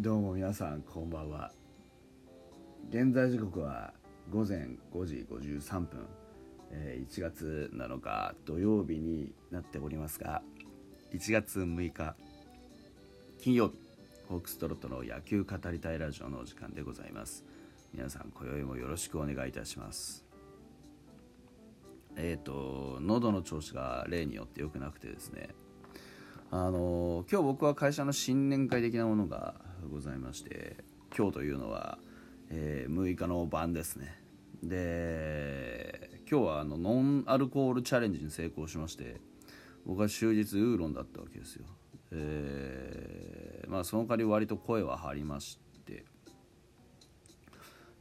どうも皆さんこんばんは。現在時刻は午前5時53分、えー1月7日土曜日になっておりますが1月6日金曜日ホークストロットの野球語りたいラジオのお時間でございます。皆さん今宵もよろしくお願いいたします。えっ、と喉の調子が例によって良くなくてですね。あの今日僕は会社の新年会的なものがございまして今日というのは、えー6日の晩ですね。で今日はあのノンアルコールチャレンジに成功しまして僕は終日ウーロンだったわけですよ。えーまあその代わり割と声は張りまして。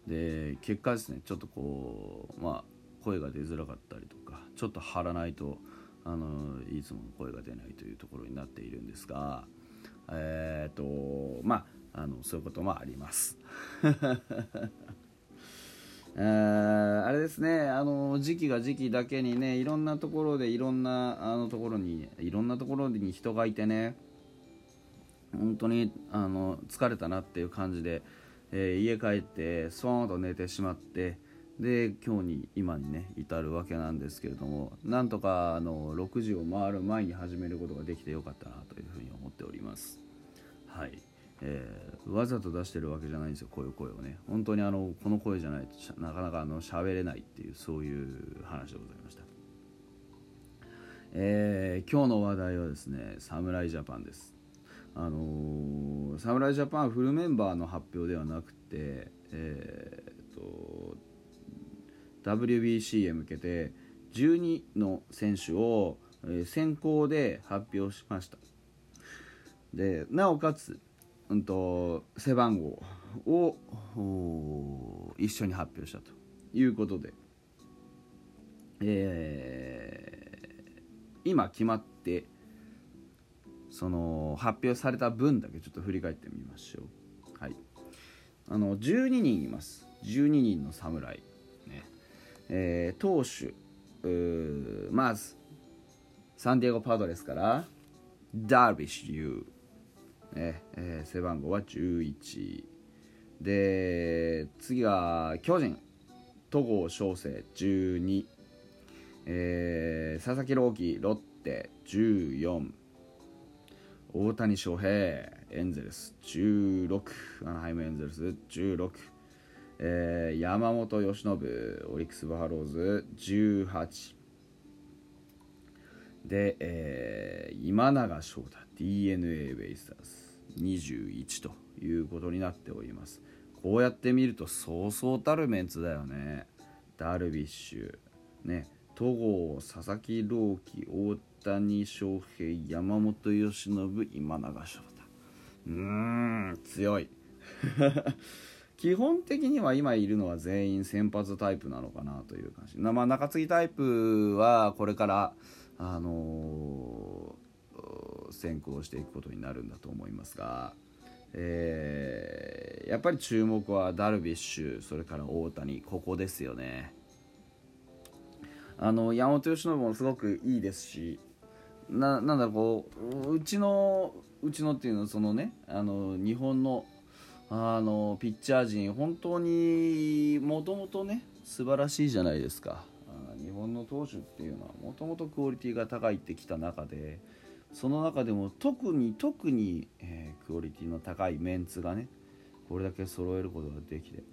で結果ですねちょっとこうまあ声が出づらかったりとかちょっと張らないとあのいつもの声が出ないというところになっているんですがえっ、とまああのそういうこともあります。えあれですねあの時期が時期だけにねいろんなところでいろんなあのところにいろんなところに人がいてね本当にあの疲れたなっていう感じで、えー家帰ってスーンと寝てしまってで今日に今にね至るわけなんですけれどもなんとかあの6時を回る前に始めることができてよかったなというふうに思っております。はい、えーわざと出してるわけじゃないんですよこういう声をね。本当にあのこの声じゃないとなかなかあの喋れないっていうそういう話でございました。えー今日の話題はですね侍ジャパンです。あのー侍ジャパンフルメンバーの発表ではなくて、えーと WBC へ向けて12の選手を、先行で発表しました。でなおかつ、うん、と背番号を一緒に発表したということで、えー今決まってその発表された分だけちょっと振り返ってみましょう。はい、あの12人います。12人の侍、えー投手まずサンディエゴ・パドレスからダルビッシュ有、ねえー背番号は11で次が巨人戸郷翔征12えー佐々木朗希ロッテ14大谷翔平エンゼルス16アナハイムエンゼルス16、えー山本由伸オリックス・バファローズ18で、えー今永翔太 d n a ベイスターズ21ということになっております。こうやって見るとそうそうたるメンツだよね。ダルビッシュね。戸郷佐々木朗希大谷翔平山本由伸今永翔太。うーん強い。基本的には今いるのは全員先発タイプなのかなという感じ。まあ中継ぎタイプはこれからあのー先行していくことになるんだと思いますが、えーやっぱり注目はダルビッシュそれから大谷ここですよね。あの山本由伸もすごくいいですしななんだろうこううちのうちのっていうのはそのねあの日本のあのピッチャー陣本当にもともとね素晴らしいじゃないですか。日本の投手っていうのはもともとクオリティが高いってきた中でその中でも特に特に、えークオリティの高いメンツがねこれだけ揃えることができて。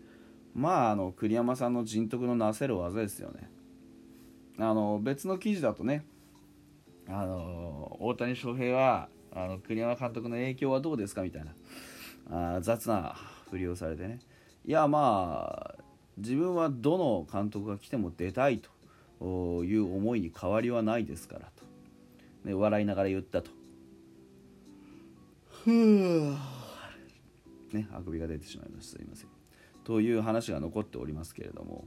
まああの栗山さんの人徳のなせる技ですよね。あの別の記事だとねあの大谷翔平はあの栗山監督の影響はどうですかみたいな。あ雑なふりをされてね。いやまあ自分はどの監督が来ても出たいという思いに変わりはないですからと、ね、笑いながら言ったと。ふぅねあくびが出てしまいました。すいません。という話が残っておりますけれども。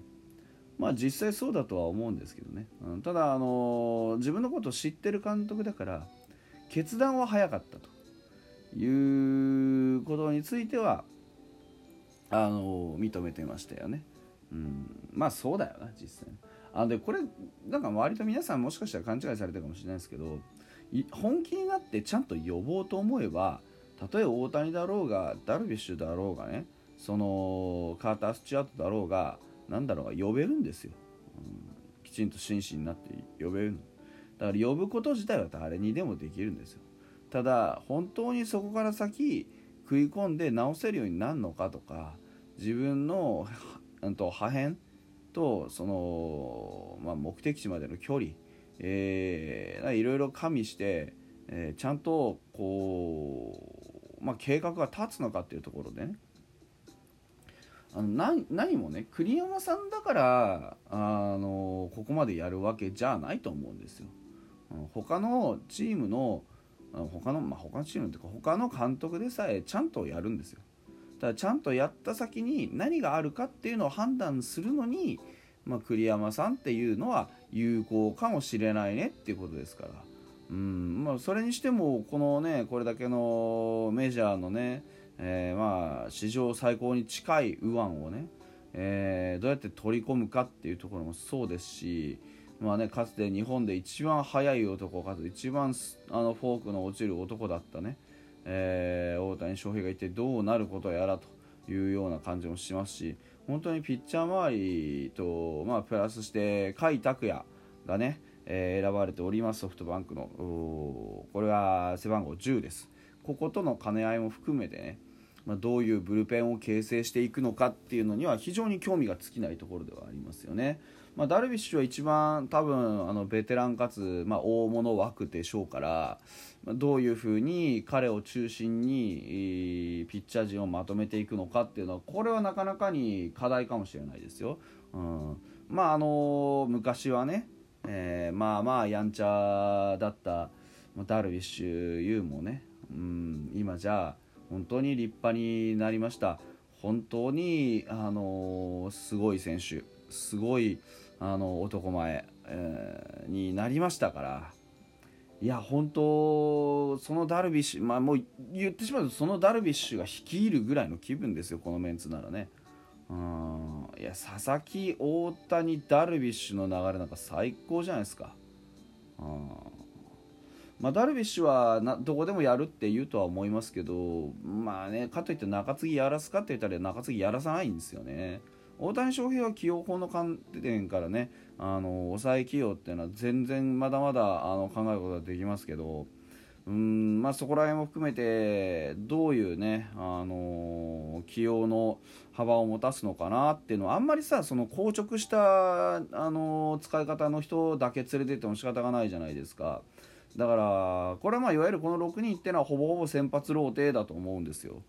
まあ実際そうだとは思うんですけどね、うん、ただあの自分のことを知ってる監督だから決断は早かったということについてはあの認めてましたよね、うん、まあそうだよな実際あでこれなんか割と皆さんもしかしたら勘違いされてるかもしれないですけど本気になってちゃんと呼ぼうと思えばたとえ大谷だろうがダルビッシュだろうがねそのカーター・スチュアートだろうが何だろうが呼べるんですよ、うん、きちんと真摯になって呼べるだから呼ぶこと自体は誰にでもできるんですよ。ただ本当にそこから先食い込んで直せるようになるのかとか自分の破片とその、まあ、目的地までの距離、えー、いろいろ加味して、えー、ちゃんとこう、まあ、計画が立つのかっていうところでねあの何何もね栗山さんだからあのここまでやるわけじゃないと思うんですよ。他のチームの他の、まあ、他のチームというか他の監督でさえちゃんとやるんですよ。ただちゃんとやった先に何があるかっていうのを判断するのに、まあ、栗山さんっていうのは有効かもしれないねっていうことですから。うんまあ、それにしてもこのねこれだけのメジャーのね、えー、まあ史上最高に近い右腕をね、えー、どうやって取り込むかっていうところもそうですし、まあね、かつて日本で一番速い男かつ一番あのフォークの落ちる男だったね、えー、大谷翔平が一体どうなることやらというような感じもしますし本当にピッチャー周りと、まあ、プラスして甲斐拓也がね、えー、選ばれておりますソフトバンクの。これは背番号10です。こことの兼ね合いも含めてねまあ、どういうブルペンを形成していくのかっていうのには非常に興味が尽きないところではありますよね。まあ、ダルビッシュは一番多分あのベテランかつ、まあ、大物枠でしょうから、まあ、どういうふうに彼を中心にピッチャー陣をまとめていくのかっていうのはこれはなかなかに課題かもしれないですよ。うん、まああの昔はね、えー、まあまあやんちゃだったダルビッシュ有もね、うん、今じゃあ本当に立派になりました本当にあのすごい選手すごいあの男前、えー、になりましたからいや本当そのダルビッシュまあもう言ってしまうとそのダルビッシュが率いるぐらいの気分ですよこのメンツならね。うんいや佐々木大谷ダルビッシュの流れなんか最高じゃないですか。うんまあ、ダルビッシュはなどこでもやるって言うとは思いますけどまあねかといって中継ぎやらすかって言ったら中継ぎやらさないんですよね。大谷翔平は起用法の観点からねあの抑え起用っていうのは全然まだまだあの考えることができますけどうんまあ、そこら辺も含めてどういうね、あの起用の幅を持たすのかなっていうのはあんまりさその硬直した、あの使い方の人だけ連れてっても仕方がないじゃないですかだからこれはまあいわゆるこの6人っていうのはほぼほぼ先発ローテだと思うんですよ。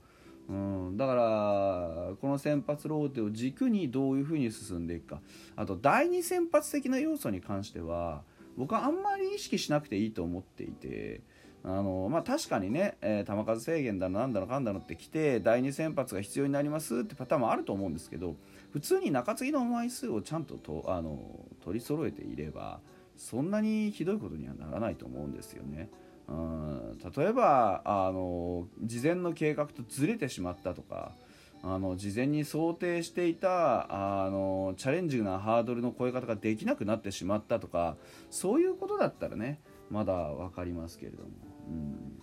うん、だからこの先発ローテを軸にどういうふうに進んでいくかあと第2先発的な要素に関しては僕はあんまり意識しなくていいと思っていてあの、まあ、確かにね、えー、球数制限だのなんだのかんだのってきて第2先発が必要になりますってパターンもあると思うんですけど普通に中継ぎの枚数をちゃんととあの取り揃えていればそんなにひどいことにはならないと思うんですよね。うん例えばあの事前の計画とずれてしまったとかあの事前に想定していたあのチャレンジなハードルの超え方ができなくなってしまったとかそういうことだったらねまだ分かりますけれども。うん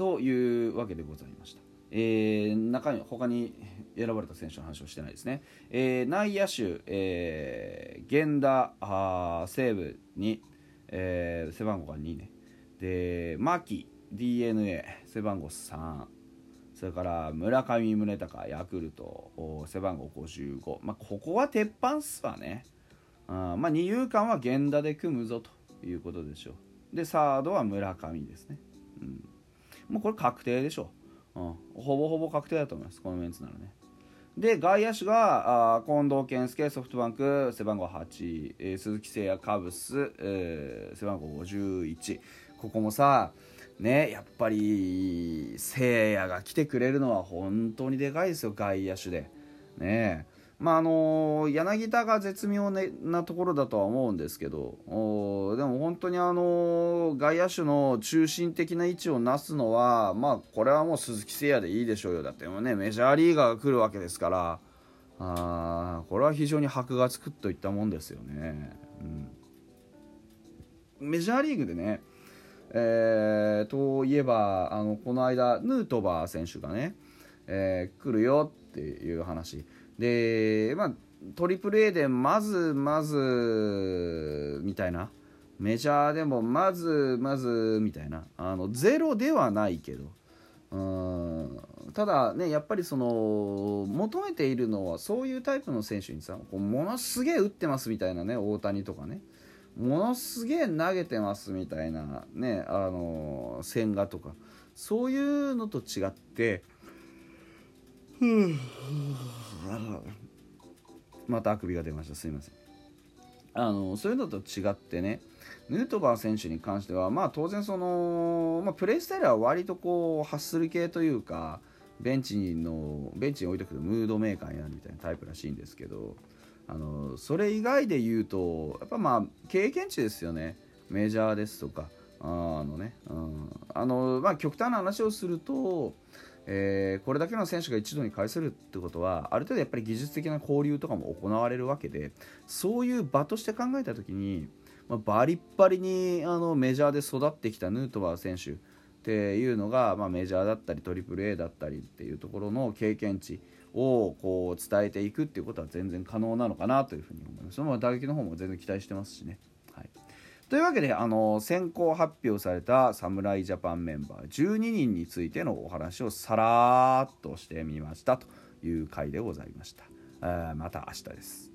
というわけでございました。えー、中に他に選ばれた選手の話をしてないですね、えー、内野手、えー、源田西武に、えー、背番号が2ね。で牧 d n a 背番号3それから村上宗隆ヤクルト背番号55、まあ、ここは鉄板っすわね。あまあ二遊間は源田で組むぞということでしょう。でサードは村上ですね、うん、もうこれ確定でしょう、うん、ほぼほぼ確定だと思います。このメンツならね。で外野手があ近藤健介ソフトバンク背番号8、えー、鈴木誠也カブス、えー、背番号51ここもさねやっぱり誠也が来てくれるのは本当にでかいですよ外野手で。ねまああの柳田が絶妙なところだとは思うんですけどでも本当にあの外野手の中心的な位置をなすのはまあこれはもう鈴木誠也でいいでしょうよ。だってもうねメジャーリーガーが来るわけですからあこれは非常に箔がつくといったもんですよね、うん、メジャーリーグでねえー、といえばあのこの間ヌートバー選手がね、えー、来るよっていう話。で、まあ、トリプル A でまずまずみたいな。メジャーでもまずまずみたいな。あのゼロではないけど。うん。ただねやっぱりその求めているのはそういうタイプの選手にさこうものすげえ打ってますみたいなね大谷とかね。ものすげえ投げてますみたいなねあの千賀とか。そういうのと違って。またあくびが出ました。すいません。あのそういうのと違ってねヌートバー選手に関しては、まあ、当然その、まあ、プレースタイルは割とこうハッスル系というかベンチのベンチに置いとくとムードメーカーになるみたいなタイプらしいんですけどあのそれ以外で言うとやっぱまあ経験値ですよね。メジャーですとかあのね、うん、あのまあ極端な話をすると、えー、これだけの選手が一度に返せるってことはある程度やっぱり技術的な交流とかも行われるわけでそういう場として考えた時にまあ、バリッバリにあのメジャーで育ってきたヌートバー選手っていうのが、まあ、メジャーだったり AAA だったりっていうところの経験値をこう伝えていくっていうことは全然可能なのかなというふうに思いますその打撃の方も全然期待してますしね。というわけであの先行発表された侍ジャパンメンバー12人についてのお話をさらっとしてみましたという回でございました。また明日です。